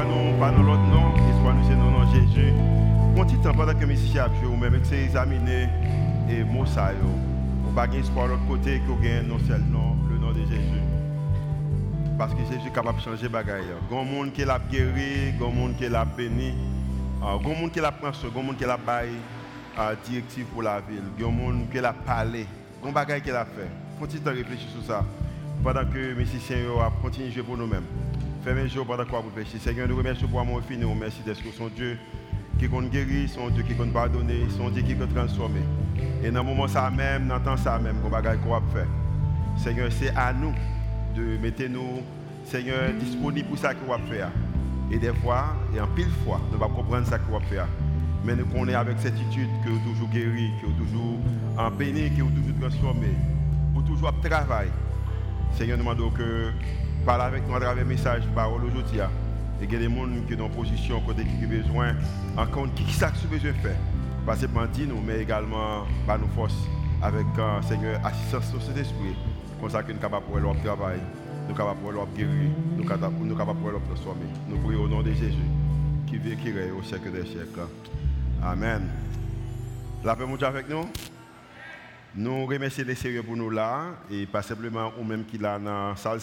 Espoir nous, pas dans l'autre nom, espoir nous c'est dans nom Jésus. Mon temps pendant que mes ici à ou même c'est examiner et mots ça. On pas espoir de l'autre côté que gagne non seulement le nom de Jésus. Parce que Jésus est capable de changer y a des gens qui l'a guéri, des gens qui l'a béni, a des gens qui l'a pris, des gens qui l'a baillé directive pour la ville. Des gens qui l'a parlé. Il y a des bagailles qu'il a fait. Continuez à réfléchir sur ça? Pendant que les musiciens continuent de jouer pour nous-mêmes. Fermez les yeux pendant que vous péchez. Seigneur, nous remercions pour amour infini. Merci d'être son Dieu qui compte guérir, son Dieu qui compte pardonner, son Dieu qui compte transformer. Et dans le moment ça même, dans le temps ça même, qu'on va faire. Seigneur, c'est à nous de mettre nous, Seigneur, disponibles pour ça qu'on va faire. Et des fois, et en pile fois, nous ne comprendre ça qu'on va faire. Mais nous connaissons avec certitude que vous toujours guéri, que vous toujours en béni, que vous toujours transformé, pour toujours travailler. Seigneur, nous demandons que parle avec nous à travers le message, parole aujourd'hui. Hein. Et il y a des gens qui sont en position, côté qui ont besoin, en compte, qui ça que besoin de faire. Pas seulement nous, mais également par nos forces, avec euh, Seigneur, assistance de cet esprit, comme ça que nous sommes capables de leur travail, nous sommes de guérir, nous sommes capables de transformer. Nous prions au nom de Jésus, qui vit qui règne au siècle des siècles. Amen. La paix avec nous. Nous remercions les sérieux pour nous là, et pas simplement ou même qui là dans la salle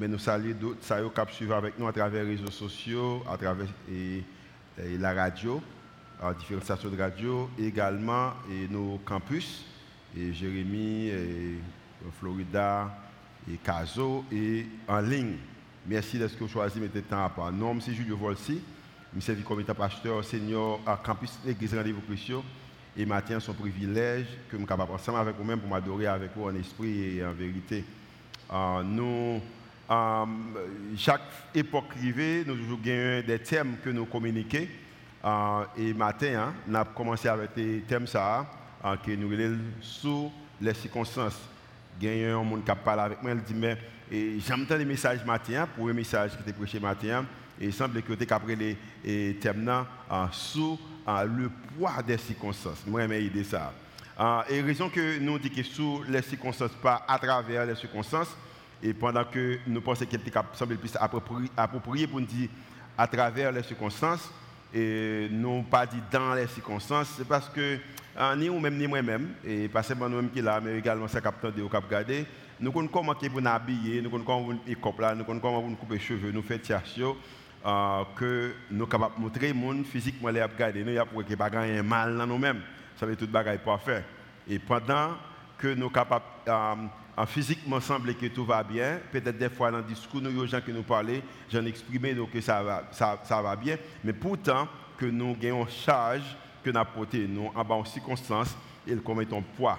mais nous saluons d'autres ça qui avec nous à travers les réseaux sociaux, à travers la radio, à différentes stations de radio, également et nos campus, et Jérémy, et Florida, et Caso, et en ligne. Merci d'être choisi de mettre temps à part. Nom, c'est Julio Volsi, je suis comme état pasteur senior à campus l'Église Rendez-vous Christian. Et matin, son privilège que nous sommes capables ensemble avec vous-même pour m'adorer avec vous en esprit et en vérité. Nous, chaque époque privée, nous avons des thèmes que nous communiquons. Euh, et matin, hein, nous avons commencé avec des thèmes ça, que nous sous les circonstances. Il y a un monde qui parlé avec moi, il dit, mais j'aime les messages matin, pour le message qui était prêché matin, et il semble que tu as les thèmes sous le poids des circonstances. Moi, j'aime idée ça. Et raison que nous disons que sous les circonstances, pas à travers les circonstances, et pendant que nous pensons qu'il semble plus approprié pour nous dire à travers les circonstances, et non pas dit dans les circonstances, c'est parce que euh, ni nous-mêmes ni moi-même, et pas seulement nous-mêmes qui là, mais également ça capteur de cap garder, nous connaissons comment nous habiller, nous connaissons comment nous couper, nous connaissons comment nous couper les cheveux, nous faire tiers euh, que nous sommes capables de montrer monde physiquement les regarder nous y a pour que pas mal dans nous-mêmes. Ça veut tout bagaille pour faire et pendant que nous sommes capables euh, physiquement sembler que tout va bien. Peut-être des fois dans le discours nous gens qui nous parlent j'en exprimé donc que ça va bien. Mais pourtant que nous gagnons charge que nous porté nous en bas circonstances et commet un poids.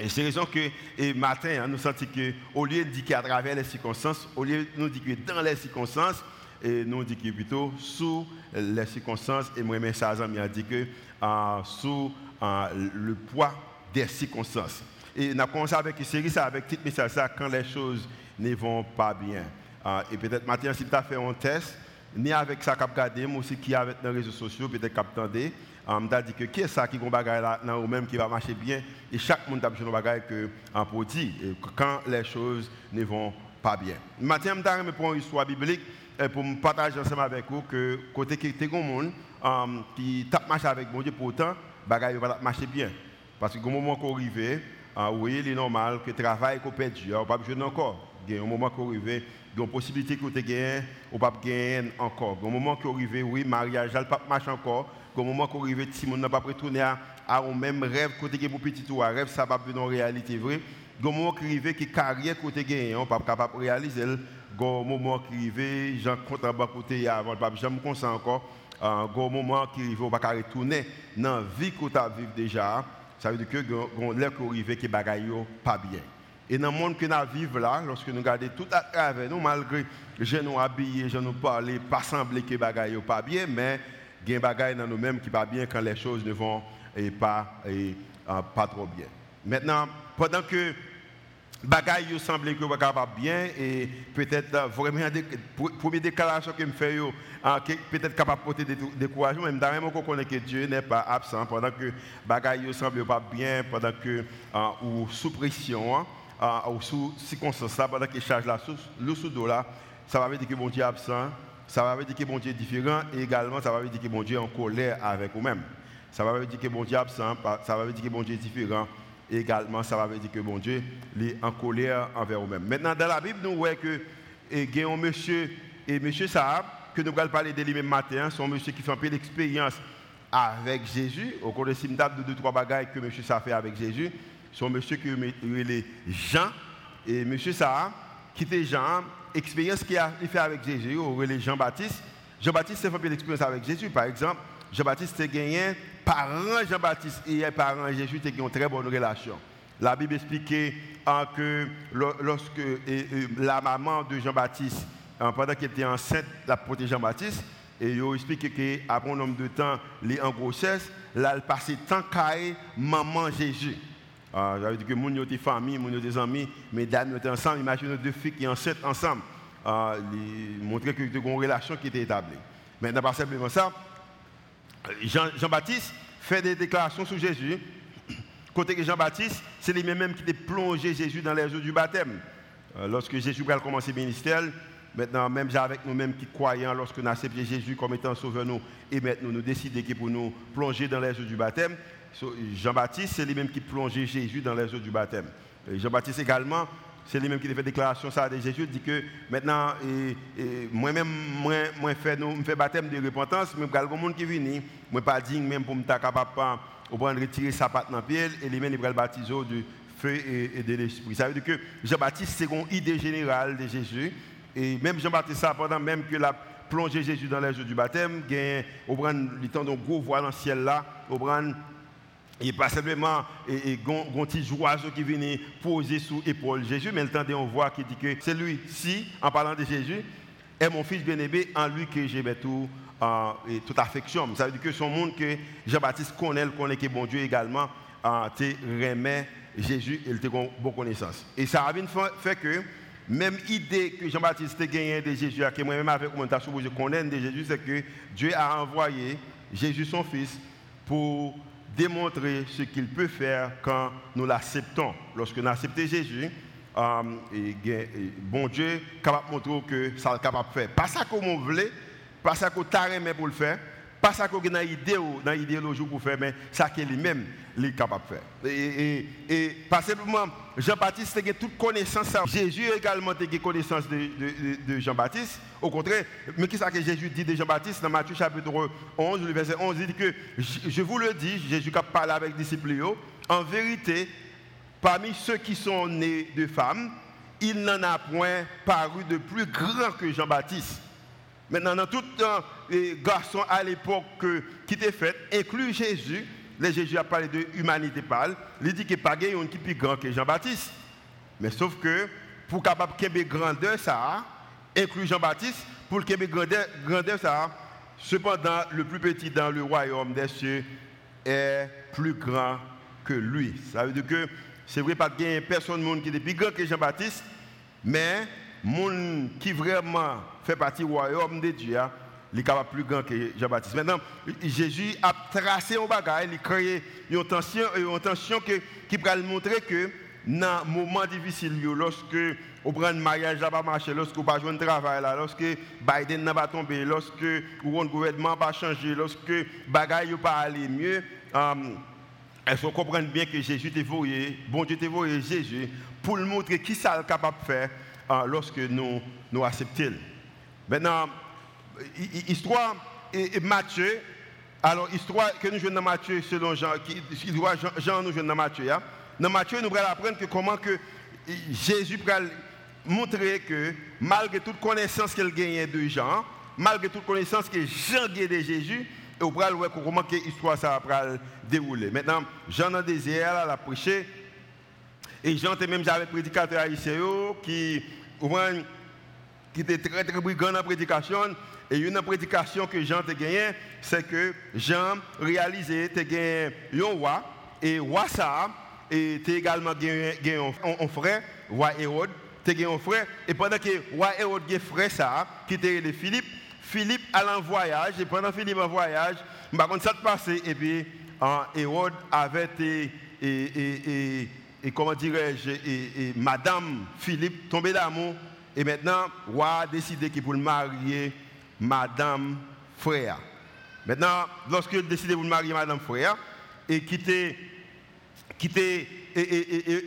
Et c'est raison que et matin, hein, nous sentons que au lieu de dire qu'à travers les circonstances, au lieu de nous dire que dans les circonstances, et nous dit que plutôt sous les circonstances, et moi, mais ça a dit que sous le poids des circonstances. Et on a commencé avec une série, ça, avec petit message, ça, quand les choses ne vont pas bien. Euh, et peut-être maintenant, si tu as fait un test, ni avec ça cap mais aussi qui avec les réseaux sociaux, peut-être cap tendé, on dit que qui est ça qui qui va marcher bien, et chaque monde a besoin de bagaille que en produit, quand les choses ne vont pas bien. Maintenant, je vais prendre une histoire biblique pour me partager ensemble avec vous que côté qui était un monde um, qui tape avec mon Dieu pourtant bagaille va marcher bien parce que au moment qu'on arrive uh, oui il est normal que le travail qu'on perdu on pas besoin encore. Il y a un moment qu'on arrive il y a une possibilité que tu gagnes ou pas gagner encore. Au moment qu'on arrive oui mariage ne pas marcher encore. Au moment qu'on arrive si on n'a pas retourner à, à un même rêve côté pour petit ou rêve ça va devenir en réalité vrai au moment qu'on arrive qui carrière côté gagner on pas capable réaliser. Au moment qui arrive, j'en compte en bas côté avant, pas jamais comme encore. Un euh, moment qui arrive, on va retourner dans la vie que tu as vécu déjà. Ça veut dire que l'air qui arrive, qui bagaille pas bien. Et dans le monde que nous vivons là, lorsque nous regardons tout à travers nous, malgré que je nous habillés, je nous parler, pas sembler que bagaille pas bien, mais il y a des bagailles dans nous-mêmes qui pas bien quand les choses ne vont pas, et, euh, pas trop bien. Maintenant, pendant que bagaille yo semble que bien et peut-être euh, vraiment première déclaration que me fait peut-être capable porter des découragement même d'ailleurs qu'on connaît que Dieu n'est pas absent pendant que bagaille yo semble pas bien pendant que euh, ou sous pression hein, euh, ou sous circonstances pendant que charge la le sous dos là ça va dire que mon Dieu est absent ça va dire que bon Dieu est différent et également ça va dire que bon Dieu est en colère avec vous-même. Ça va dire que bon Dieu est absent, ça va dire que bon Dieu est différent et également ça va dire que bon Dieu est en colère envers vous-même. Maintenant, dans la Bible, nous voyons que il y a un monsieur, et monsieur Saab, que nous allons parler de lui-même matin, son monsieur qui fait un peu d'expérience avec Jésus, au cours de simtable de deux, trois bagailles que monsieur Saab fait avec Jésus. Son monsieur qui est Jean, et monsieur Saab, qui était Jean, expérience qu'il a fait avec Jésus, ou Jean-Baptiste. Jean-Baptiste a fait l'expérience avec Jésus. Par exemple, Jean-Baptiste a gagné parents Jean-Baptiste et parents Jésus ont une très bonne relation. La Bible expliquait que lorsque la maman de Jean-Baptiste, pendant qu'elle était enceinte, la protégé Jean-Baptiste, et il explique qu'après un nombre de temps, elle est en grossesse, là, elle passait tant qu'à maman Jésus. Ah, ça veut dire que sommes des nous sommes des amis, mesdames, nous ensemble. Imaginez deux filles qui enceintes ensemble. Ah, montrer que une relation qui était établie. Mais pas simplement ça. Jean-Baptiste fait des déclarations sur Jésus. Côté que Jean-Baptiste, c'est lui-même qui a plongé Jésus dans les eaux du baptême. Euh, lorsque Jésus a commencé le ministère, maintenant, même avec nous-mêmes qui croyons, lorsque nous accepté Jésus comme étant sauveur, nous, et maintenant nous décidons pour nous plonger dans les eaux du baptême, Jean-Baptiste, c'est lui-même qui plongeait Jésus dans les eaux du baptême. Jean-Baptiste également, c'est lui-même qui a fait déclaration ça de Jésus, dit que maintenant, moi-même, moi, moi fais baptême de repentance, mais y a monde qui vient, moi pas digne même pour me capable de retirer sa patte dans le pied, et lui-même il va le baptiser du feu et, de l'esprit. Ça veut dire que Jean-Baptiste, c'est une idée générale de Jésus, et même Jean-Baptiste, pendant même que la plongé Jésus dans les eaux du baptême, il a le temps d'un gros voile dans le ciel là, il et pas simplement un petit oiseau qui vient poser sous l'épaule Jésus, mais temps on voit qui dit que c'est lui-ci, en parlant de Jésus, est mon fils bien-aimé, en lui que j'ai tout, euh, toute affection. Ça veut dire que son monde que Jean-Baptiste connaît, connaît que bon Dieu également, euh, remet Jésus et il a bonne connaissance. Et ça a fait que, même idée que Jean-Baptiste a gagnée de Jésus, que moi-même avec mon je connais de Jésus, c'est que Dieu a envoyé Jésus son fils pour démontrer ce qu'il peut faire quand nous l'acceptons. Lorsque nous acceptons Jésus, euh, bon Dieu capable de montrer que ça est capable de faire. Pas ça qu'on veut, pas ça qu'on t'a pour le faire, pas ça qu'on a une idée dans l'idéologie pour faire, mais ça qu'il lui-même est capable de faire. Et, pas simplement, Jean-Baptiste a toute connaissance. Jésus également a connaissance de, Jean-Baptiste. Au contraire, mais qu'est-ce que Jésus dit de Jean-Baptiste dans Matthieu chapitre 11, le verset 11, il dit que, je vous le dis, Jésus qui parle avec les disciples, en vérité, parmi ceux qui sont nés de femmes, il n'en a point paru de plus grand que Jean-Baptiste. Maintenant, dans tout les garçons à l'époque qui étaient faits, inclus Jésus, les Jésus a parlé de humanité pâle, il dit qu'il n'y a pas de qui est plus grand que Jean-Baptiste. Mais sauf que pour capable de grandeur ça, inclus Jean-Baptiste, pour qu'il grandeur, grandeur ça, cependant le plus petit dans le royaume des cieux est plus grand que lui. Ça veut dire que c'est vrai pas qu'il y personne qui est plus grand que Jean-Baptiste, mais monde qui vraiment fait partie du royaume de Dieu, il est capable plus grand que Jean-Baptiste. Maintenant, Jésus a tracé un bagage, il a créé une tension, une tension qui va montrer que dans un moment difficile, lorsque on prend un mariage n'a pas marché, lorsque on pas jouer un travail lorsque Biden n'a pas tombé, lorsque le gouvernement n'a pas changé, lorsque bagaille n'a pas allé mieux, um, il faut comprendre bien que Jésus t'a voyé, bon Dieu t'a voyé Jésus pour montrer qui ça est capable de faire uh, lorsque nous, nous acceptons. Maintenant, histoire et, Matthieu, alors histoire que nous jouons dans Matthieu selon Jean, histoire Jean, Jean nous jouons dans Matthieu. Hein? Dans Matthieu, nous allons apprendre que comment que Jésus va montrer que malgré toute connaissance qu'il gagnait de Jean, malgré toute connaissance que Jean gagnait de Jésus, et on va voir comment que l'histoire ça va dérouler. Maintenant, Jean dans le désert, a prêché, et Jean était même avec prédicateur haïtien qui, qui était très très brigand dans la prédication. Et une prédication que Jean a gagnée, c'est que Jean réalisait que gagné un roi, et roi ça, et tu également gagné un frère, roi Hérode, tu gagné un frère, et pendant que roi Hérode a frère ça, qui était le Philippe, Philippe allait en voyage, et pendant Philippe en voyage, par contre ça passé, et puis Hérode avait été, et, et, comment dirais-je, et, Madame Philippe tombée d'amour, et maintenant, roi a décidé qu'il pour marier Madame Frère. Maintenant, lorsque décidé de marier Madame Frère et quitter, quitter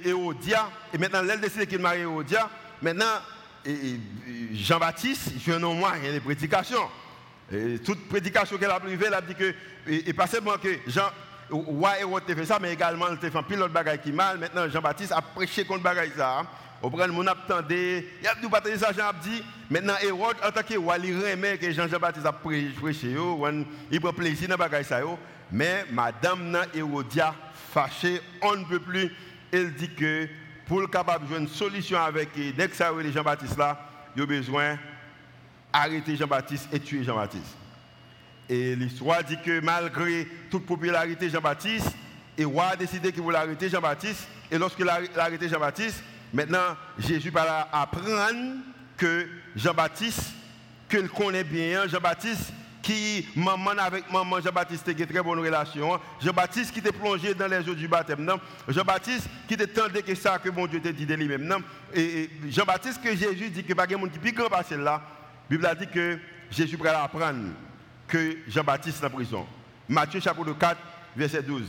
Eodia, et maintenant, elle décide qu'il marie Eodia, maintenant, Jean-Baptiste, je n'ai moins rien de prédication. toute prédication qu'elle a privée, elle a dit que, et, pas seulement que Jean, ouais, Hérode fait ça, mais également il fait un pilote bagaille qui mal. Maintenant, Jean-Baptiste a prêché contre bagaille ça. Au prend mon attendait, il a dit ça Jean dit. Maintenant Hérode en tant que roi, remet que Jean-Baptiste a prêché il prend plaisir dans bagaille ça mais madame Hérodia fâchée, on ne peut plus, elle dit que pour le capable de une solution avec dès que ça Jean-Baptiste là, il a besoin d'arrêter Jean-Baptiste et tuer Jean-Baptiste. Et l'histoire dit que malgré toute popularité Jean-Baptiste, et roi a décidé qu'il voulait arrêter Jean-Baptiste. Et lorsqu'il a arrêté Jean-Baptiste, maintenant Jésus va apprendre que Jean-Baptiste, qu'il connaît bien, Jean-Baptiste qui maman avec maman Jean-Baptiste qui a très bonne relation. Jean-Baptiste qui était plongé dans les eaux du baptême. Jean-Baptiste qui t'attendait que ça que mon Dieu te dit de lui-même. Et Jean-Baptiste que Jésus dit que pas monde qui plus grand passer là. La Bible a dit que Jésus va apprendre que Jean-Baptiste est en prison. Matthieu chapitre 4, verset 12.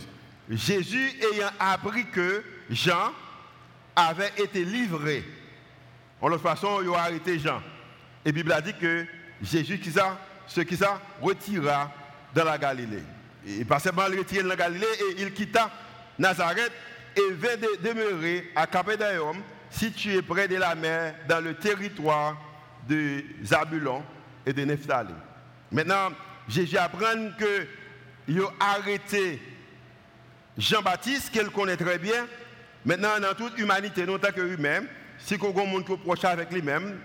Jésus ayant appris que Jean avait été livré. En l'autre façon, il a arrêté Jean. Et la Bible a dit que Jésus, ce qui ça, retira dans la Galilée. Et pas seulement retiré dans la Galilée, et il quitta Nazareth et vint demeurer à Capédaïum, situé près de la mer, dans le territoire de Zabulon et de Nephtali. Maintenant, Jésus apprend que il a arrêté Jean-Baptiste, qu'il connaît très bien. Maintenant, dans toute humanité, non tant que humain, si on a un monde proche avec lui-même,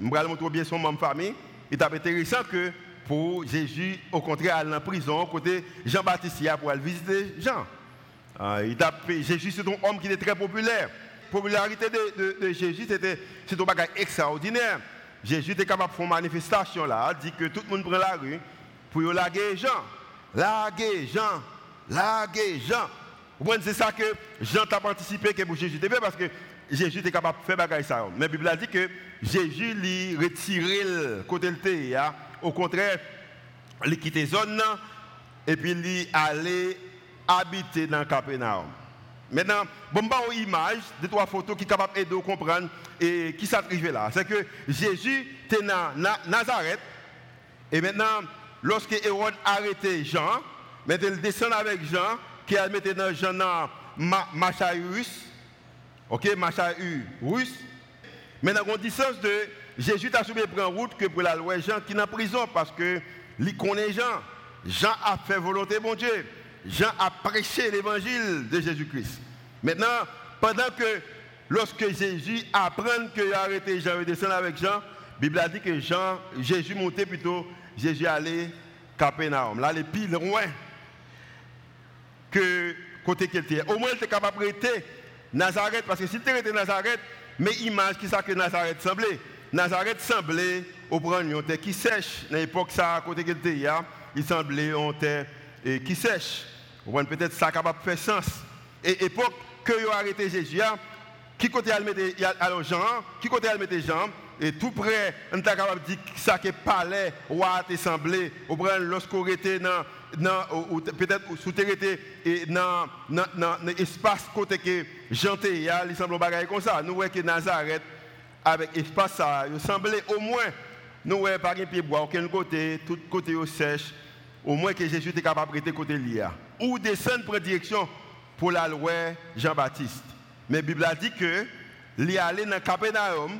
je vais montrer bien son membre famille, il est intéressant que pour Jésus, au contraire, aller en prison, côté Jean-Baptiste, pour aller visiter Jean. Ah, il Jésus, c'est un homme qui est très populaire. La popularité de, Jésus, c'était un bagage extraordinaire. Jésus était capable de faire une manifestation là, dit que tout le monde prend la rue pour laguer Jean. Laguer Jean. Laguer Jean. C'est ça que Jean a participé que pour Jésus parce que Jésus était capable de faire bagage ça. Mais la Bible a dit que Jésus lui retiré le côté de hein. Au contraire, il quitté zone et puis il allait habiter dans Capernaum. Maintenant, bon, bah, une image, deux, trois photos qui sont capables d'aider à comprendre et qui s'arrive là. C'est que Jésus était dans Nazareth et maintenant, lorsque Hérode arrêté Jean, maintenant il descend avec Jean, qui a mis dans Jean dans Machaïus, ok, Machaïus. Maintenant, on distance de Jésus a soumis prendre route que pour la loi Jean qui est en prison parce que il connaît Jean. Jean a fait volonté mon Dieu. Jean a prêché l'évangile de Jésus-Christ. Maintenant, pendant que lorsque Jésus apprend qu'il a arrêté Jean et descend avec Jean, la Bible a dit que Jean, Jésus montait plutôt, Jésus allait Capernaum. Là, est plus loin côté qu'il était. Au moins, il était capable de rester Nazareth, parce que si tu étais Nazareth, mais image qui ça Nazareth semblait. Nazareth semblait au prendre terre qui sèche. À l'époque, ça, à côté qu'il était, il semblait une terre qui sèche. Peut-être ça capable de faire sens. Et époque que vous arrêté Jésus, qui côté elle mettait Jean, qui côté elle mettait Jean, et tout près, on est capable de dire ça qui palais, roi te semblé, ou lorsqu'on était dans ou peut-être sous et dans l'espace côté que Jean il semble bagaille comme ça. Nous voyons que Nazareth avec espace ça, il semblait au moins nous voyons pas un pied bois aucun côté, tout côté sèche. Au moins que Jésus était capable de côté l'IA. Ou descendre pour direction pour la loi Jean-Baptiste. Mais la Bible a dit que il allé dans Capernaum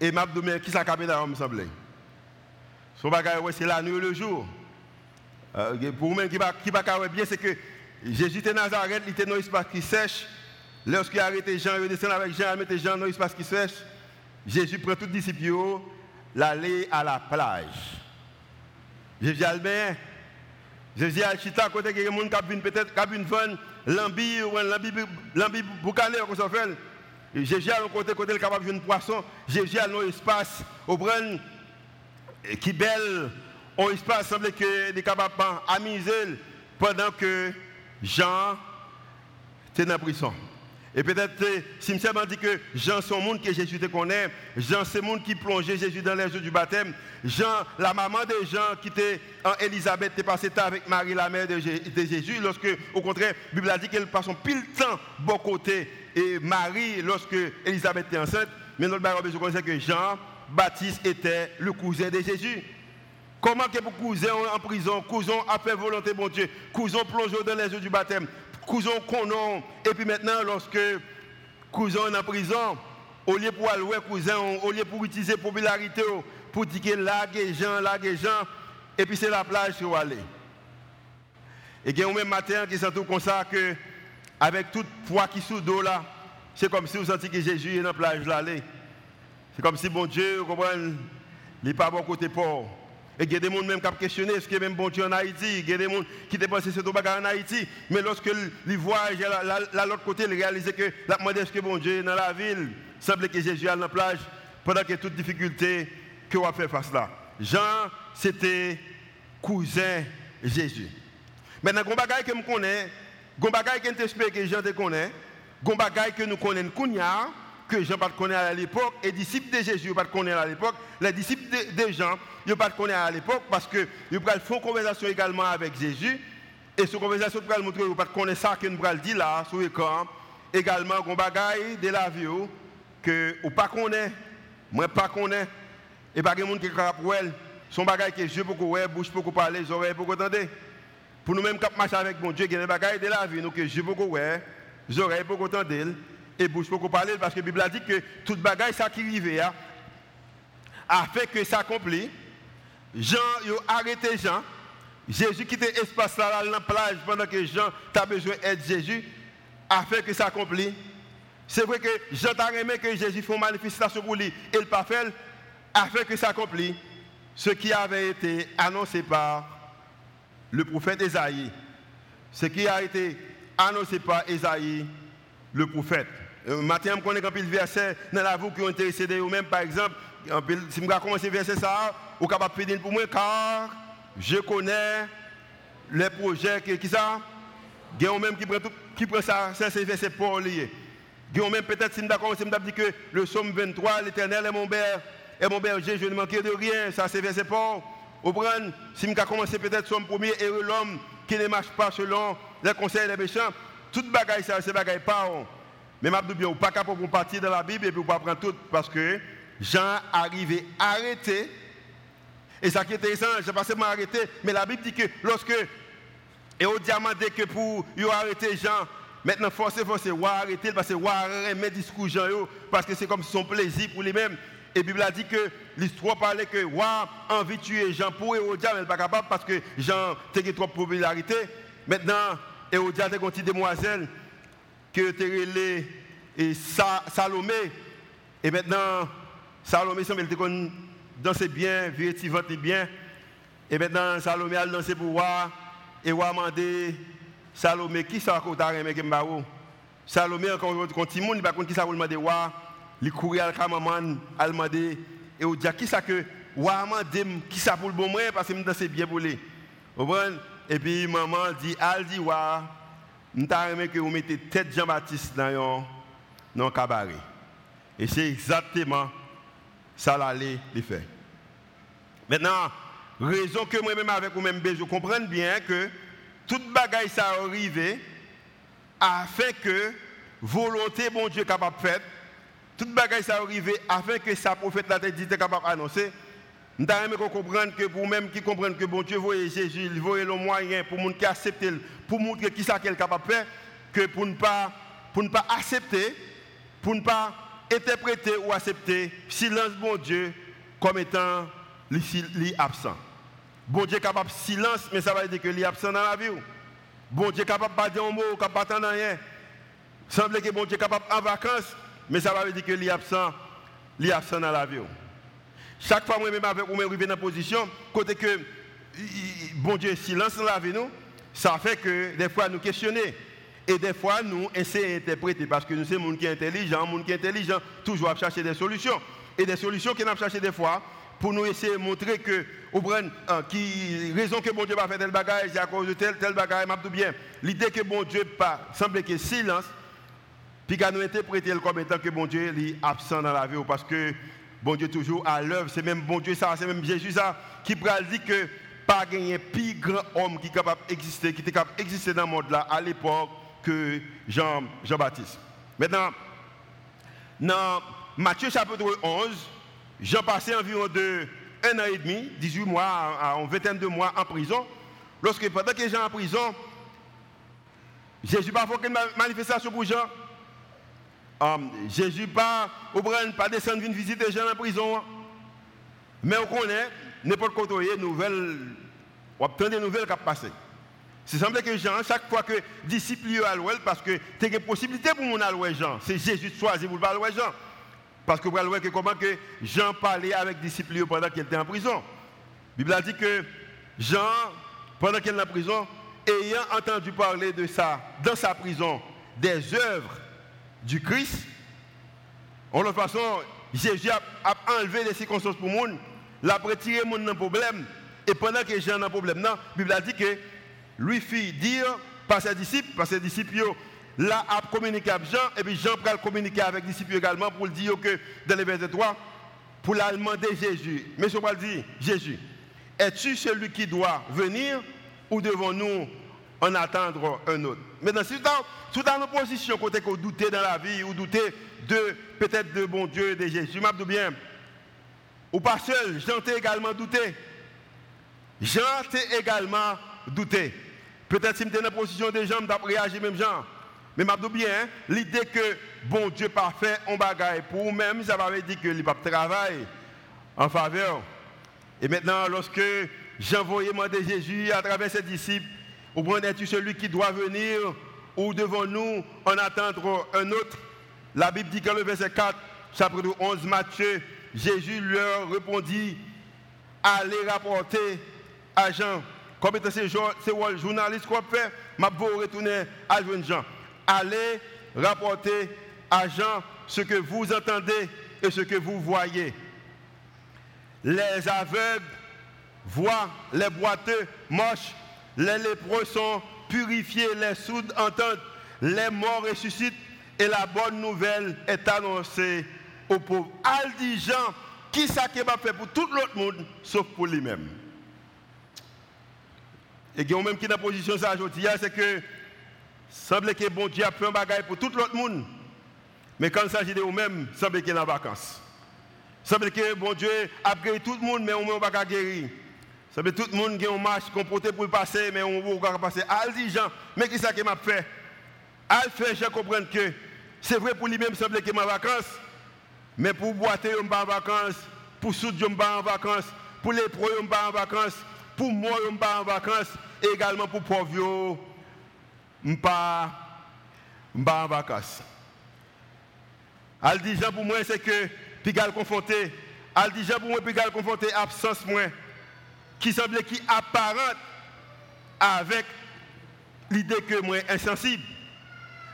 et m'a demandé qui ça Capernaum semblait. Son bagage c'est la nuit et le jour. Euh, pour vous-même qui va qui bien c'est que Jésus était Nazareth, il était dans l'espace qui sèche. Lorsqu'il a arrêté Jean, il descend avec Jean, il mettait Jean dans l'espace qui sèche. Jésus prend tous les disciples, l'aller à la plage. Jésus a bien. Jésus a à côté de quelqu'un qui a peut-être qui a vendre lambi ou lambi boucané comme ça fait. Jésus a côté côté capable de poisson. Jésus a un espace au brin qui belle un espace semble que est capable d'amuser pendant que Jean était dans la prison. Et peut-être, si je dit que Jean, c'est monde que Jésus te connaît. Jean, c'est monde qui plongeait Jésus dans les eaux du baptême. Jean, la maman de Jean qui était en Élisabeth, est passée avec Marie, la mère de, Jésus. Lorsque, au contraire, la Bible a dit qu'elle passe pile temps bon côté. Et Marie, lorsque Élisabeth était enceinte, mais notre baron besoin connaît que Jean Baptiste était le cousin de Jésus. Comment que pour cousin en prison, cousin a fait volonté bon Dieu, cousin plonge dans les eaux du baptême, cousin qu'on et puis maintenant lorsque cousin est en prison, au lieu pour aller cousin, au lieu pour utiliser popularité pour dire que là, gens, là, gens, et puis c'est la plage sur aller. Et il y a un même matin qui sent tout comme ça que avec toute poids qui sous dos là, c'est comme si vous sentiez que Jésus est dans la plage là. C'est comme si bon Dieu, vous comprenez, il n'est pas bon côté port. Et il y a des gens même qui ont questionné, est-ce a même bon Dieu en Haïti Il y a des gens qui pensé que c'est en Haïti. Mais lorsque ils voient l'autre côté, ils réalisent que la demande est-ce que bon Dieu est dans la ville? Il semble que Jésus est dans la plage pendant a toute difficulté que on fait face là. Jean, c'était cousin Jésus. Maintenant, il y que je connais, il y a un que Jean te connaît, a que nous connaissons que Jean connaît à l'époque, et les disciples de Jésus connaissent à l'époque, les disciples de, Jean ne connaissent à l'époque parce qu'ils font conversation également avec Jésus. Et cette conversation, pour montrer qu'ils ne connaissent ça que nous dire là, sur l'écran. Également, il y a de la vie que vous ne connaissez moi pas et pas de monde qui pour elle. Son bagage que je peux voir, bouche pour parler, les oreilles pour entendre. Pour nous-mêmes, quand marcher avec mon Dieu, il a des bagages de la vie nous, que je voir, les oreilles pour entendre et bouche pour parler parce que la Bible a dit que toute bagaille ça qui arrivait hein, a fait que ça accomplit. Jean a arrêté Jean. Jésus quitté l'espace là la plage pendant que Jean a besoin d'aide Jésus a fait que ça accomplit. C'est vrai que Jean a aimé que Jésus fasse une manifestation pour lui et il pas fait a fait que ça accomplit ce qui avait été annoncé par le prophète Esaïe. Ce qui a été annoncé par Esaïe, le prophète. Euh, matin, je connais un peu verset dans la vie qui ont intéressé de vous-même, par exemple. Si je commence verset ça, vous capable de pour moi, car je connais les projets qui, ça? Il y a même qui prend, qui prend ça, c'est verset pour lier. Il y a même peut-être si je commence, je dit que le psaume 23, l'éternel est mon berger, et mon berger, je ne manquerai de rien. Ça, c'est verset pour. Au si je commence peut-être son premier, et l'homme qui ne marche pas selon les conseils des méchants, toute bagaille, ça, c'est bagaille pas. Mais je dis bien, pas capable de dans la Bible et puis pas prendre tout parce que Jean arrivé arrêté. Et ça qui est intéressant, je pas seulement arrêté, mais la Bible dit que lorsque et au demandé que pour arrêter Jean, maintenant forcé, ou arrêter parce que ou remet discours Jean parce que c'est comme son plaisir pour lui-même. Et la Bible a dit que l'histoire parlait que a envie de tuer Jean pour Hérodia, mais il n'est pas capable parce que Jean a trop de popularité. Maintenant, Hérodia a une demoiselle que tu et Salomé. Et maintenant, Salomé semble danser bien, vivre bien. Et maintenant, Salomé a dansé pour voir. Et a demandé Salomé, qui ça qu'on t'a remis Salomé, quand il n'y a pas qui ça vous demander il courait à la maman, a demandé, et il dit, qui ça que, qui ça pour le bon moi, parce que je danse bien pour lui. Et puis maman dit, elle dit, nous avons que vous mettez tête Jean-Baptiste dans un cabaret. Et c'est exactement ça l'aller le. Maintenant, raison que moi-même avec vous-même, je comprends bien que toute bagaille ça arrive afin que volonté bon Dieu capable de faire, toute bagaille ça arrive afin que sa prophète la tête dit capable d'annoncer. Nous avons comprendre que pour même qui comprennent que bon Dieu voyait Jésus, il voyait le moyen pour gens qui acceptent, pour montrer qui ça qu'elle est capable de faire, que pour ne pas, pour ne pas accepter, pour ne pas interpréter ou accepter silence bon Dieu comme étant absent. Bon Dieu est capable de silence, mais ça veut dire que est absent dans la vie. Bon Dieu est capable de pas dire un mot, capable de rien. Semble que bon Dieu est capable en vacances, mais ça veut dire que est absent, est dans la vie. Chaque fois, moi-même, avec vous, arrive dans la position, côté que bon Dieu silence dans la vie, ça fait que des fois nous questionner. Et des fois, nous essayons d'interpréter parce que nous sommes des gens qui sont intelligents, gens qui sont intelligents, toujours à chercher des solutions. Et des solutions qu'on a cherché des fois pour nous essayer de montrer que, au euh, qui raison que bon Dieu va faire tel bagage, c'est à cause de tel, tel bagage, m'a bien. L'idée que bon Dieu pas, semble que silence, puis qu'à nous interpréter comme étant que bon Dieu est absent dans la vie, parce que bon Dieu toujours à l'œuvre, c'est même bon Dieu ça, c'est même Jésus ça, qui dire que pas gagner plus grand homme qui est capable d'exister, qui était capable d'exister dans le monde là à l'époque que Jean, Jean-Baptiste. Maintenant, dans Matthieu chapitre 11, Jean passé environ de un an et demi, 18 mois, à, une vingtaine de mois en prison. Lorsque pendant que Jean en prison, Jésus n'a pas fait une manifestation pour Jean. Um, Jésus pas pas descendre venir visiter Jean en prison. Mais on connaît, n'importe quoi, nouvelle, on obtient des nouvelles qui passent. C'est semble que Jean, chaque fois que disciples à l'ouest, parce que tu as une possibilité pour mon aller Jean, c'est Jésus de choisir pour le Jean. Parce que vous voyez que comment que Jean parlait avec les disciples pendant qu'il était en prison. La Bible a dit que Jean, pendant qu'il était en prison, ayant entendu parler de ça dans sa prison, des œuvres du Christ, en toute façon, Jésus a, enlevé les circonstances pour le monde, l'a retiré mon problème, et pendant que Jean a un problème, la Bible a dit que lui fit dire par ses disciples, par ses disciples, là a communiqué avec Jean, et puis Jean va communiquer avec les disciples également pour dire que dans le verset 3, pour la demander Jésus. Mais je vais dire, Jésus, es-tu celui qui doit venir ou devons-nous en attendre un autre? Maintenant, si vous dans nos positions, côté que vous doutez dans la vie, ou doutez de peut-être de bon Dieu, de Jésus, je bien, ou pas seul, Jean t'ai également douté. Jean t'ai également douté. Peut-être si je suis dans la position des gens, je réagir même gens. Mais je bien, l'idée que bon Dieu parfait, on bagaille pour vous-même, ça veut dire que il pas travail en faveur. Et maintenant, lorsque j'envoyais de Jésus à travers ses disciples, ou es-tu celui qui doit venir, ou devons-nous en attendre un autre? La Bible dit dans le verset 4, chapitre 11, Matthieu, Jésus leur répondit, allez rapporter à Jean comme étant ces journalistes qu'on fait, je vais retourner à Jean. Allez rapporter à Jean ce que vous entendez et ce que vous voyez. Les aveugles voient, les boiteux marchent, les lépreux sont purifiés, les sourds entendent, les morts ressuscitent et la bonne nouvelle est annoncée aux pauvres. Al dit Jean, qui ça qui va faire pour tout l'autre monde, sauf pour lui-même? Et y a même qui dans la position ça aujourd'hui, c'est que semble que bon Dieu a fait un bagage pour tout l'autre monde. Mais quand il s'agit de vous-même, semble qu'il est en vacances. Semble que bon Dieu a guéri tout le monde, mais on ne pas guérir. Semble que tout le monde qui a une marche comporté pour passer, mais on ne pas passer. Al Jean, mais qui ça qui m'a fait? Al fait, je comprends que c'est vrai pour lui-même, semble est en vacances. Mais pour boiter, on pas en vacances. Pour souder, on pas en vacances. Pour les on pas en vacances pour moi, je pas en vacances, et également pour pauvres, je pas en vacances. Al dit pour moi, c'est que, puis confronté, al dit pour moi, puis confronté absence moi, qui semble qui apparente avec l'idée que moi insensible.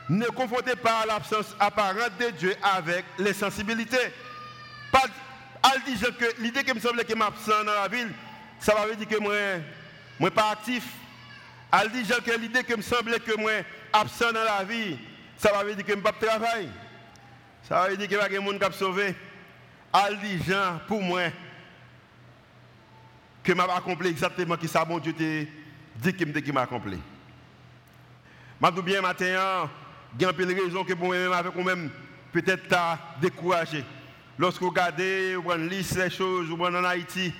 Ne confrontez pas l'absence apparente de Dieu avec les sensibilités. Que l'idée qui me semble que absent dans la ville, ça veut dire que moi, moi pas actif. Elle dit que l'idée que me semblait que moi absent dans la vie, ça veut dire que je ne pas travailler. Ça veut dire que je ne pas. Elle dit Jean, pour moi, que je accompli exactement que ça, bon Dieu dit qu'il m'a accompli. Je dis bien matin, il y a une raison que moi-même, avec moi-même, peut-être t'as découragé. Lorsque vous regardez, vous prenez les choses, vous en Haïti,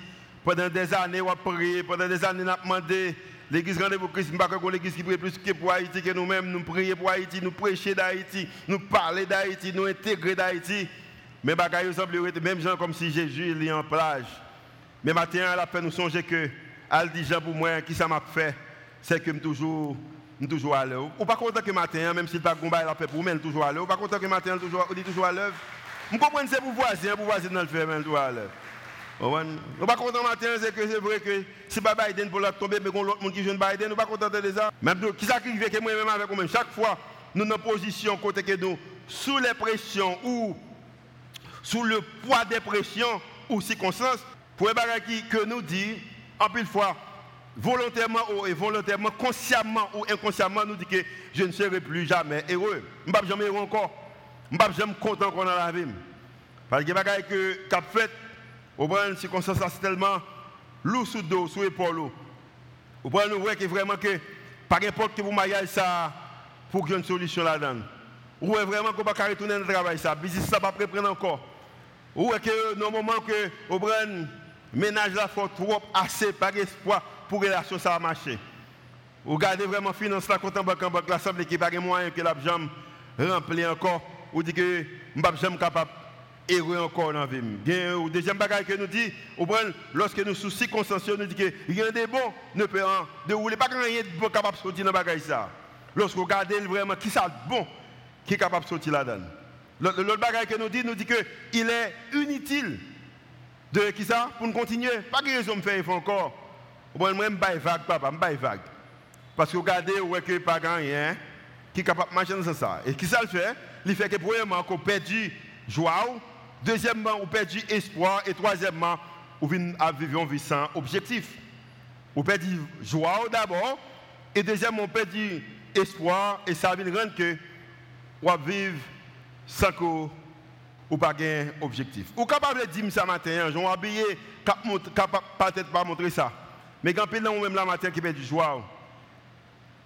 pendant des années, a prié, pendant des années, a demandé. L'église Rendez-vous Christ, nous l'église qui prie plus que pour Haïti que nous-mêmes. Nous prions pour Haïti, nous prêchons d'Haïti, nous parlons d'Haïti, nous intégrons d'Haïti. Mais bagaille semble même gens comme si Jésus est en plage. Mais matin, à la peine, nous songeons que, elle dit Jean pour moi, qui ça m'a fait, c'est que je toujours, toujours à l'œuvre. Ou pas content que matin, même si le pas combat la paix pour moi, toujours à l'œuvre. Pas content que matin, toujours, toujours à l'œuvre. Je comprends que c'est pour voisin, pour voisin dans le fait, même toujours à l'œuvre. N'est pas content matin, c'est que c'est vrai que si pas Biden pour l'autre tomber, mais l'autre monde qui joue Biden, nous pas content de ça? Même qui s'arrive que moi-même avec vous-même, chaque fois, nous sommes en position côté que nous, sous les pressions ou sous le poids des pressions ou circonstances, pour les qui que nous dit, en plus fois, volontairement ou volontairement, consciemment ou inconsciemment, nous dit que je ne serai plus jamais heureux. Je ne vais jamais heureux encore. je ne suis pas content qu'on a la vie. Parce que les choses que cap fait, au prend circonstance c'est tellement lourd sous dos, sous épaule. Vous prenez nous voir que vraiment que pas n'importe que vous mariage ça pour qu'il y ait une solution là-dedans. Ou vraiment qu'on va pas retourner dans le travail ça, business ça pas prendre encore. Ou que normalement que vous prenez ménage la faut trop assez pas espoir pour relation ça marcher. Vous gardez vraiment finance la compte en banque en banque l'assemblée qui pas moyen que la jambe remplie encore ou dit que je ne suis pas capable d'errer encore dans la vie. Bien, ou deuxième bagage que nous dit, lorsque nous sommes circonstances, nous dit que rien de bon ne peut en de rouler pas rien de bon capable de sortir dans bagage ça. Lorsque vous regardez vraiment qui ça bon qui est capable de sortir là-dedans. L'autre bagage que nous dit, nous dit que il est inutile de qui ça? Pour nous continuer. Pas de raison de faire encore. Moi, je ne vague, papa, je ne vague. Parce que regardez, vous voyez que pas rien qui est capable de marcher dans ça. Et qui ça le fait? Il fait que premièrement, qu'on perdu joie, deuxièmement, on perdu espoir, et troisièmement, on vivre une vie sans objectif. On perdu joie d'abord, et deuxièmement, on perdu espoir, et ça veut rendre que on vivre sans ou pas un objectif. Ou capable de dire ça matin, j'en habillé, peut-être pas montrer ça. Mais quand on même la matin qui perd du joie.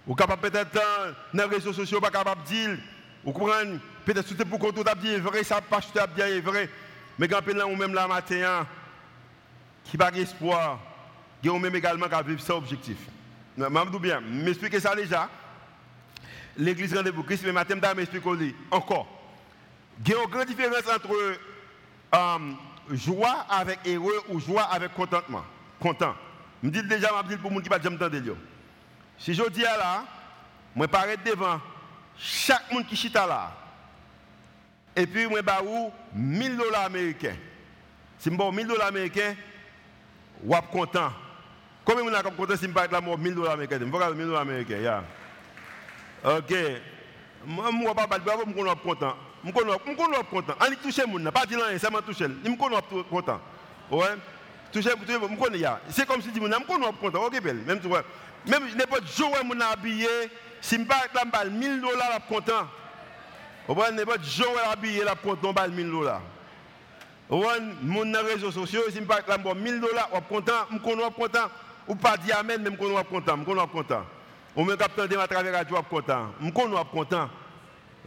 Ou capable peut-être dans les réseaux sociaux, pas capable de dire, comprenez, peut-être que pour qu'on tout dire vrai, ça pas tout dire vrai. Mais quand on même la matin, qui n'a pas d'espoir, qui même également vivre objectif. Je bien, m'expliquer ça déjà. L'église rendez-vous Christ, mais matin, je m'explique encore. Il y a une grande différence entre euh, joie avec heureux ou joie avec contentement. Content. Je dis déjà, je dis pour les gens qui ne pas entendre. Si je dis là, je parais devant chaque monde qui chita là. Et puis, je vais 1000 dollars américains. Si je donne 1000 dollars américains, je suis content. Combien de gens sont contents si je parle là, 1000 dollars américains Je vais 1000 dollars américains. Ok. Je ne suis pas content. Je suis content. On touche les gens, pas dire rien, ça m'a touché. Content. Ouais. Toucher, c'est comme si je suis content. Ok, belle. Même tu vois. Même n'importe jour où suis habillé, si je suis 1000 dollars, suis content. N'importe jour où habillé, suis content, 1000 dollars. Mon réseaux sociaux, si je suis 1000 dollars, content, suis content. Ou pas dire amen, suis content, content. Même quand je à travers la content. Suis content.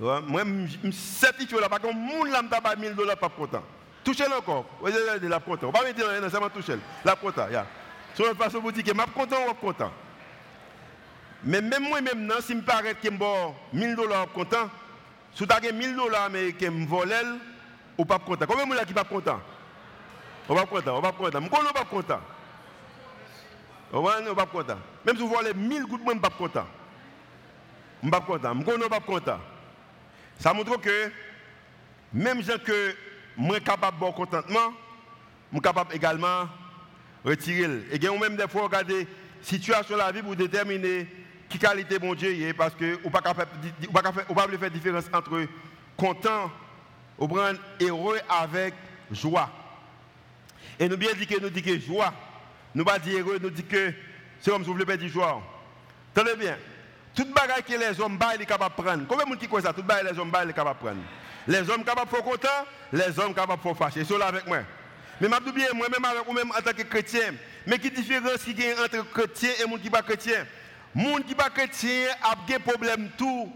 Moi, je suis certifié là, parce que mon monde je 1000 dollars, pas content. Touchez le encore. Vous avez la content. On va me dire, ça m'a touché. La content. Sur le façon boutique, je suis content, suis content. Mais même moi, même non, si je paraît que je suis 1000 dollars content, si tu as 1000 dollars américains, je vole, ou pas content. Combien de gens qui pas content On pas content, on pas content. Je ne pas content. On pas content. Même si vous volez 1000 gouttes, je ne pas content. Je ne pas content. Je ne pas content. Ça montre que même gens que suis capable de bon contentement, je suis capable également de retirer. Et même des fois, regarder la situation de la vie pour déterminer qui qualité bon Dieu est parce que ou pas capable ou pas faire différence entre content ou heureux avec joie. Et nous bien dit que nous dit que joie, nous pas dire heureux, nous dit que c'est comme si vous voulez dire joie. Tenez bien. Toute bagaille que les hommes baillent, ils sont capables prendre. Combien de monde qui ça? Les hommes baillent, ils sont capables prendre. Les hommes capables de faire content, les hommes capables de faire. C'est là avec moi. Mais je bien, moi-même avec vous-même en tant que chrétien, mais qui différence qu'il y a entre chrétien et monde qui chrétien? Moun qui pas chrétien a des problème tout.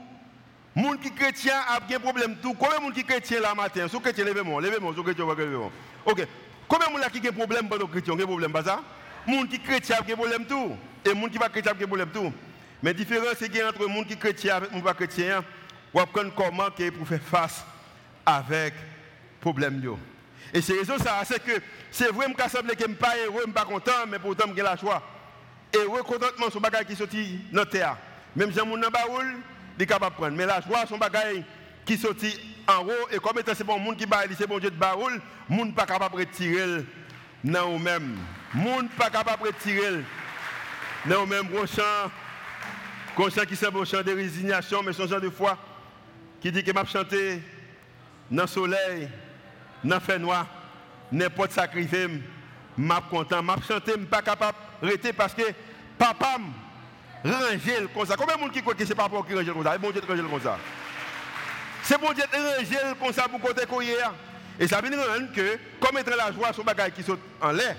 Moun qui chrétien a des problème tout. Combien de monde qui chrétien là matin? Sous chrétien levez-moi, levez-moi, sous chrétien levez-moi. OK. Combien de monde qui a des problème pendant chrétien, des problème pas ça? Moun qui chrétien a des problème tout et moun qui pas chrétien a des problème tout. Mais la différence qu'il entre moun qui chrétien avec moun pas chrétien, ou apprendre comment pour faire face avec problème yo. Et c'est raison ça, c'est que c'est vrai que je ne suis pas heureux, je ne suis pas content, mais pourtant je la choix. Et le contentement, c'est un bagage qui sorti dans la terre. Même si on a baoul, il est capable de prendre. Mais la joie, c'est un bagage qui sorti en haut. Et comme c'est bon monde qui baille, c'est bon Dieu de baoul, le monde pas capable de retirer dans eux-mêmes. Le monde pas capable de retirer dans eux-mêmes. Un chant qui c'est un chant de résignation, mais un chant de foi qui dit que m'a chanté dans le soleil, dans le fait noir, n'importe sacrifice, m'a content, m'a chanté, pas capable rester parce que papa range comme ça. Combien de monde qui croit que c'est papa qui range comme ça? Et bon Dieu range comme ça. C'est pour Dieu ranger comme ça pour côté coyer. Et ça veut dire que, comme être la joie, son bagage qui saute en l'air,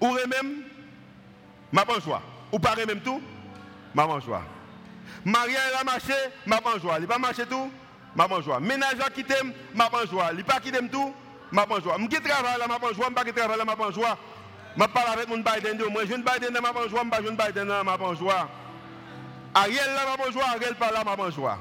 ou même, ma bonne joie. Ou pas même tout, ma bonne joie. Maria, elle a marché, ma bonne joie. N'a pas marché tout, ma bonne joie. Ménage a quitté, ma bonne joie. N'a pas quitté tout, ma bonne joie. Je travaille là, ma bonne joie. Je ne travaille là, ma bonne joie. Je parle avec mon Biden. Moi, je ne Biden dans ma joie. Je ne Biden dans ma joie. Ariel là, ma bonne joie. Ariel pas là, ma bonne joie.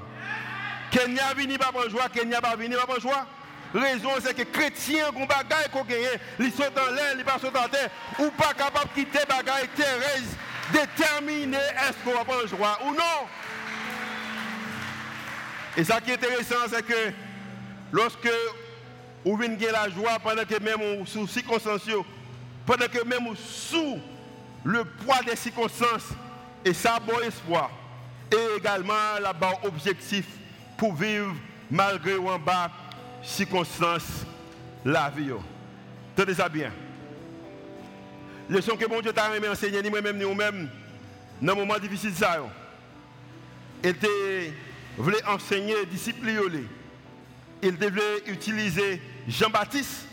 Kenya vini pas bonne joie. Kenya pas vini, ma bonne joie. Raison, c'est que chrétiens ont bagaille qu'on gagne, ils sont en l'air, ils pas sont en terre, ou pas capable de quitter bagaille Thérèse, déterminer est-ce qu'on va bonne joie ou non. Et ça qui est intéressant, c'est que lorsque vous venez la joie pendant que même sous circonstances, pendant que même sous le poids des circonstances, et ça bon espoir, et également la bas objectif pour vivre malgré ou en bas circonstances la vie. Tenez ça bien. Leçon que bon Dieu t'a enseigné, ni moi-même, ni vous-même, dans un moment difficile, ça. était voulait enseigner les disciples. Il devait utiliser Jean-Baptiste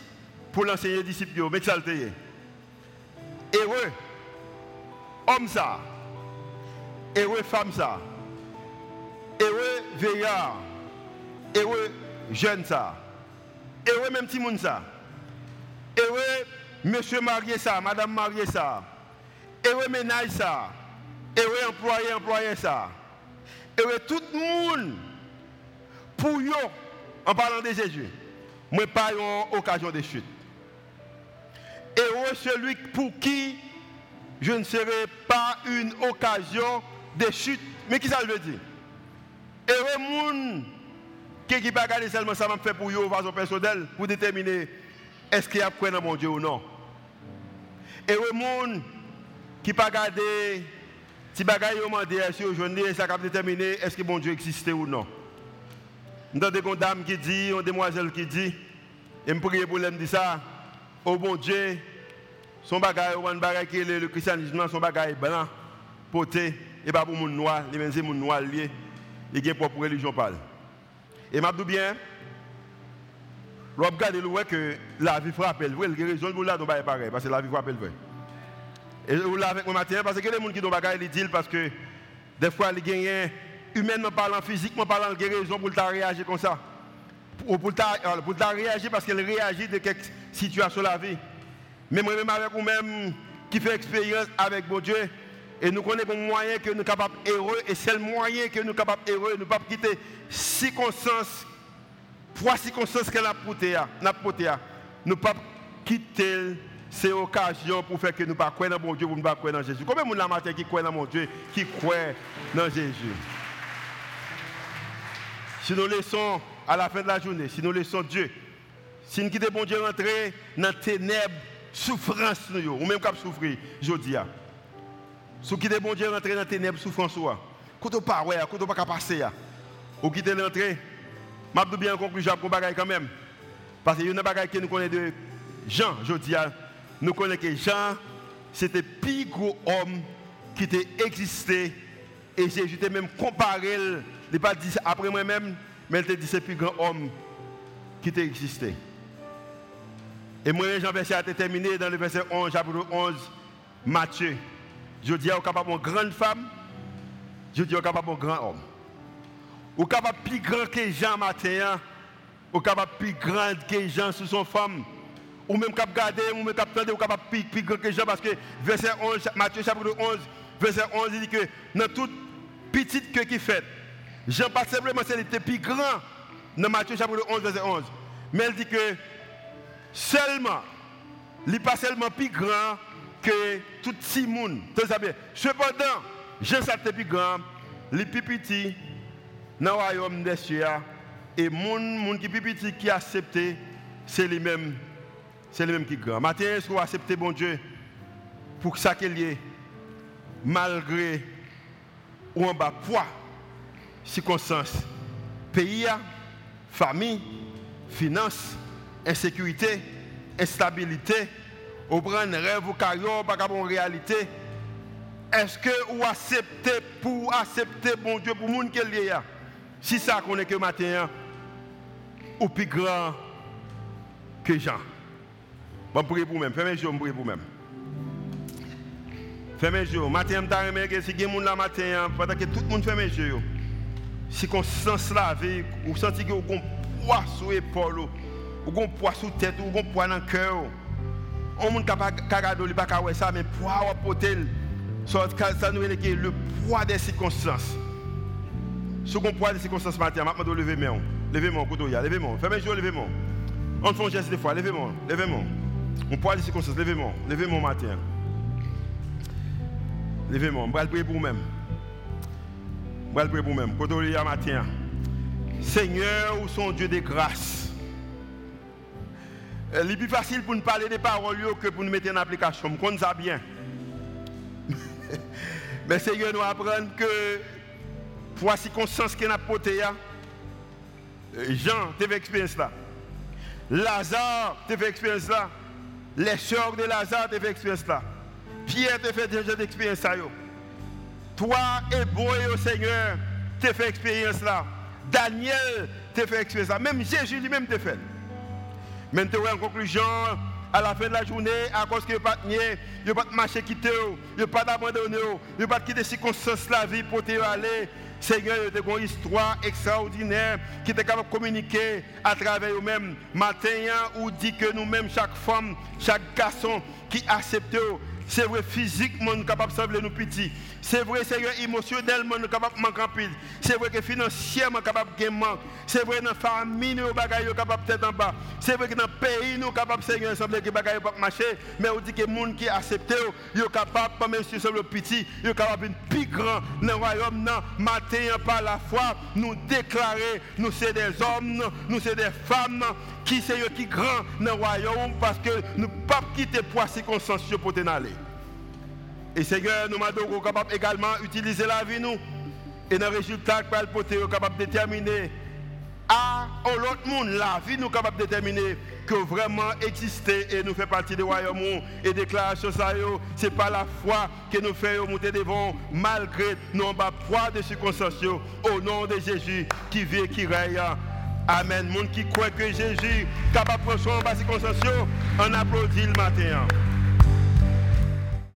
pour l'enseigner aux disciples. Mais ça le Heureux, homme ça. Heureux, femme ça. Heureux, veillard. Heureux, jeune ça. Heureux, même petit monde ça. Heureux, monsieur marié ça, madame marié ça. Heureux, ménage ça. Heureux, employé, employé ça. Et tout le monde, pour eux, en parlant de Jésus, moi pas une occasion de chute. Et celui pour qui je ne serai pas une occasion de chute. Mais qui ça veut dire? Et monde qui ne pas regarder seulement ça m'a fait pour eux, façon personnelle, pour déterminer est-ce qu'il y a quoi dans mon Dieu ou non. Et le monde qui pas regarder si bagaille yo mandé si aujourd'hui ça va déterminer est-ce que bon Dieu existait ou non. Nous avons une dame qui dit, une demoiselle qui dit, et me prier pour elle, dit ça, oh bon Dieu, son bagaille, un bagaille qui est le christianisme, son bagaille blanc, poté, et pas pour mon noir, les mêmes mon noir lié, il y a propre religion parle. Et m'a bien, l'on regarde le que la vie frappe, elle, il y a raison pour là, donc pareil, parce que la vie frappe, elle, et vous l'avez avec moi matin parce que les gens qui ont bagaille ils disent parce que des fois ils gagnent humainement parlant, physiquement parlant, ils ont raison pour réagir comme ça. Ou pour pour réagir parce qu'elle réagit de quelque situation de la vie. Mais moi-même avec vous-même qui fait expérience avec mon Dieu, et nous connaissons un moyen que nous sommes capables heureux, et c'est le moyen que nous sommes capables heureux, nous ne pouvons pas quitter circonstances, trois circonstances qu'elle a portées, nous ne pas quitter c'est l'occasion pour faire que nous ne pas croire dans mon Dieu, pour ne pas croire dans Jésus. Combien de gens qui croient dans mon Dieu, qui croient dans Jésus? Si nous laissons à la fin de la journée, si nous laissons Dieu, si nous quittons bon Dieu rentrer dans les ténèbres, souffrance, ou même quand souffrir, je dis. Si vous quittez bon Dieu rentrer dans les ténèbres, souffrance, quand on pas, quand on pas passer, vous quittez l'entrée, je vais bien en conclusion pour quand même. Parce qu'il y a bagaille que nous connaissons de Jean, je dis nous connaissons que Jean, c'était le plus gros homme qui a existé. Et Jésus t'a même comparé, il n'a pas dit après moi-même, mais il t'a dit c'est le plus grand homme qui a existé. Et moi, Jean verset a terminé dans le verset 11, chapitre 11, Matthieu. Je dis, au capable une grande femme, je dis, au capable un grand homme. Au capable plus grand que Jean matin, au capable plus grand que Jean sous son femme? Ou même cap garder, ou même cap tendre, ou cap plus plus grand que Jean, parce que verset 11, Matthieu chapitre 11, verset 11, il dit que dans toute petite que qui fait, Jean pas simplement c'est plus grand dans Matthieu chapitre 11, verset 11, mais il dit que seulement, il n'est pas seulement plus grand que tout le monde. Cependant, Jean était plus grand, les plus petit dans le royaume des cieux, et les gens qui petit qui accepté, c'est les mêmes c'est le même qui. Matin, est-ce qu'on accepter bon Dieu pour ça qu'il y ait, malgré ou en bas poids, circonstances, pays, famille, finances, insécurité, instabilité, au prendre rêve ou carrière, pas en réalité. Est-ce que vous acceptez pour accepter bon Dieu pour monde qu'il y a? Si ça qu'on est que matin, ou plus grand que Jean. Bon, priez pour même. Fermez les yeux, priez pour même. Fermez les yeux. Matin, je que si gens là matin, pendant que tout le monde ferme les yeux, si on sent la vie, ou sentez que vous avez un poids sur l'épaule, ou un poids sur la tête, ou un poids dans le cœur, on ne peut pas regarder ça, mais poids à porter, ça nous est le poids des circonstances. Si on poids des circonstances matin, je vais lever moi Levez moi levez moi Fermez les yeux, levez moi On fait un geste des fois, levez moi levez moi On poids des circonstances, levez moi levez moi matin. Levez moi je vais prier pour vous-même. Je vais prier pour vous-même. On matin, Seigneur, ou son Dieu de grâce. Il est plus facile pour nous parler des paroles que pour nous mettre en application. Je ça bien. Mais Seigneur, nous apprendre que pour la circonstance qu'il a portée, Jean, tu fait expérience là. Lazare, tu fait expérience là. Les soeurs de Lazare, tu fait expérience là. Pierre, tu fait déjà d'expérience là. Toi, hébreu, Seigneur, tu fait expérience là. Daniel, tu fait expérience là. Même Jésus lui-même, tu fait. Maintenant, en conclusion, à la fin de la journée, à cause que pas de pas de marché quitter, il pas d'abandonner, il pas quitter circonstances la vie pour te aller. Seigneur, il y a une histoire extraordinaire qui est capable de communiquer à travers eux-mêmes. Matin, ou dit que nous-mêmes, chaque femme, chaque garçon qui accepte, c'est vrai physiquement nous capable de nous petits. C'est vrai, Seigneur, émotionnellement, nous capable de manquer pile. C'est vrai que financièrement, capable de manquer. C'est vrai, dans la famille, nous sommes capables de en bas. C'est vrai que dans le pays, nous sommes capables, Seigneur, sembler que les pas marcher. Mais on dit que les gens qui acceptent, ils sont capables, même si sont petit, ils sont capables de plus grand dans le royaume. Matin, par la foi, nous déclarer, nous sommes des hommes, nous sommes des femmes qui sont qui grand dans le royaume? Parce que nous ne pouvons pas quitter pour circonstances pour aller. Et Seigneur, nous sommes capables également d'utiliser la vie nous. Et dans le résultat, nous sommes capables de déterminer à l'autre monde, la vie nous capables de déterminer que vraiment exister et nous fait partie du royaume et déclaration ça c'est pas la foi que nous faisons monter devant malgré nos bas poids de circonstances au nom de Jésus qui vit et qui règne. Amen. Monde qui croit que Jésus capable de prendre son bas circonstances, on applaudit le matin.